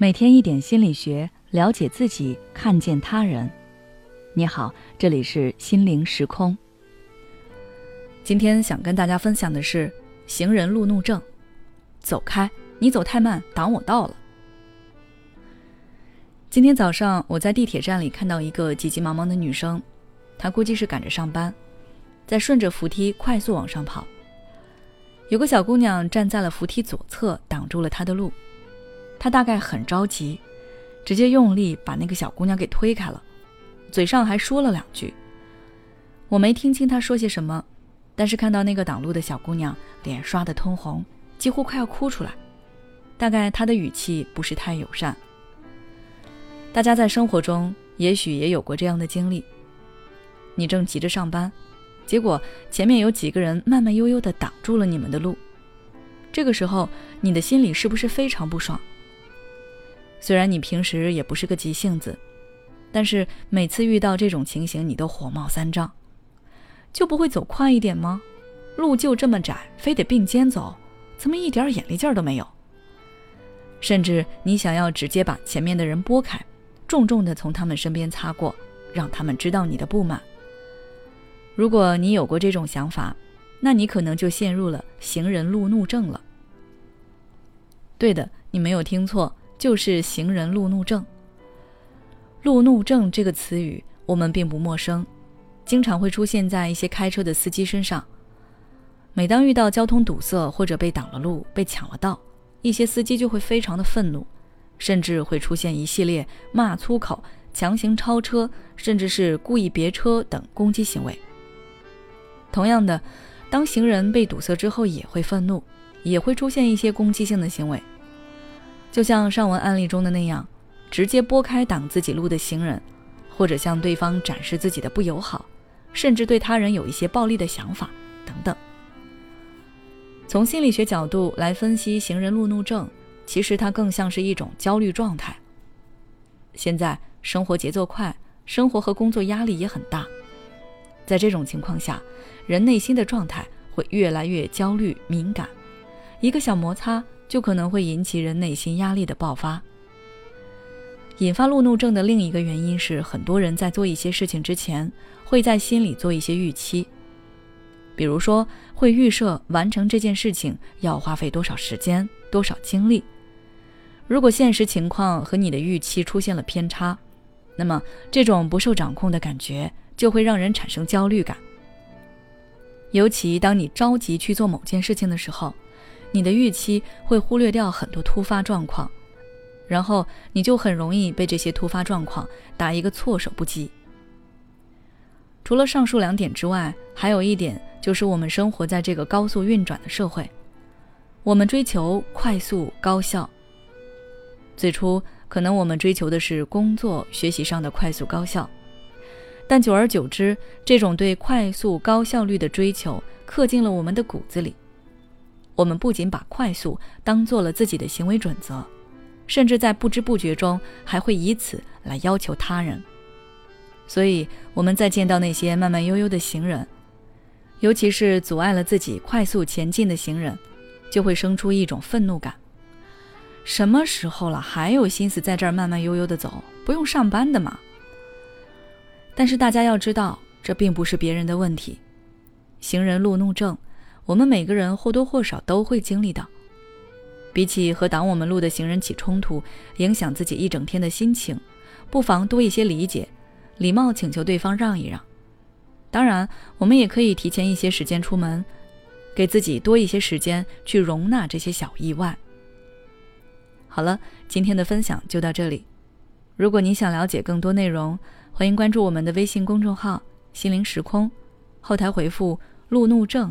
每天一点心理学，了解自己，看见他人。你好，这里是心灵时空。今天想跟大家分享的是行人路怒症。走开，你走太慢，挡我道了。今天早上我在地铁站里看到一个急急忙忙的女生，她估计是赶着上班，在顺着扶梯快速往上跑。有个小姑娘站在了扶梯左侧，挡住了她的路。他大概很着急，直接用力把那个小姑娘给推开了，嘴上还说了两句。我没听清他说些什么，但是看到那个挡路的小姑娘脸刷得通红，几乎快要哭出来。大概她的语气不是太友善。大家在生活中也许也有过这样的经历：你正急着上班，结果前面有几个人慢慢悠悠地挡住了你们的路，这个时候你的心里是不是非常不爽？虽然你平时也不是个急性子，但是每次遇到这种情形，你都火冒三丈，就不会走快一点吗？路就这么窄，非得并肩走，怎么一点眼力劲儿都没有？甚至你想要直接把前面的人拨开，重重的从他们身边擦过，让他们知道你的不满。如果你有过这种想法，那你可能就陷入了行人路怒症了。对的，你没有听错。就是行人路怒症。路怒症这个词语我们并不陌生，经常会出现在一些开车的司机身上。每当遇到交通堵塞或者被挡了路、被抢了道，一些司机就会非常的愤怒，甚至会出现一系列骂粗口、强行超车，甚至是故意别车等攻击行为。同样的，当行人被堵塞之后，也会愤怒，也会出现一些攻击性的行为。就像上文案例中的那样，直接拨开挡自己路的行人，或者向对方展示自己的不友好，甚至对他人有一些暴力的想法等等。从心理学角度来分析行人路怒症，其实它更像是一种焦虑状态。现在生活节奏快，生活和工作压力也很大，在这种情况下，人内心的状态会越来越焦虑敏感，一个小摩擦。就可能会引起人内心压力的爆发。引发路怒症的另一个原因是，很多人在做一些事情之前，会在心里做一些预期，比如说会预设完成这件事情要花费多少时间、多少精力。如果现实情况和你的预期出现了偏差，那么这种不受掌控的感觉就会让人产生焦虑感。尤其当你着急去做某件事情的时候。你的预期会忽略掉很多突发状况，然后你就很容易被这些突发状况打一个措手不及。除了上述两点之外，还有一点就是我们生活在这个高速运转的社会，我们追求快速高效。最初可能我们追求的是工作学习上的快速高效，但久而久之，这种对快速高效率的追求刻进了我们的骨子里。我们不仅把快速当做了自己的行为准则，甚至在不知不觉中还会以此来要求他人。所以我们在见到那些慢慢悠悠的行人，尤其是阻碍了自己快速前进的行人，就会生出一种愤怒感。什么时候了，还有心思在这儿慢慢悠悠的走？不用上班的吗？但是大家要知道，这并不是别人的问题，行人路怒症。我们每个人或多或少都会经历到，比起和挡我们路的行人起冲突，影响自己一整天的心情，不妨多一些理解，礼貌请求对方让一让。当然，我们也可以提前一些时间出门，给自己多一些时间去容纳这些小意外。好了，今天的分享就到这里。如果你想了解更多内容，欢迎关注我们的微信公众号“心灵时空”，后台回复“路怒症”。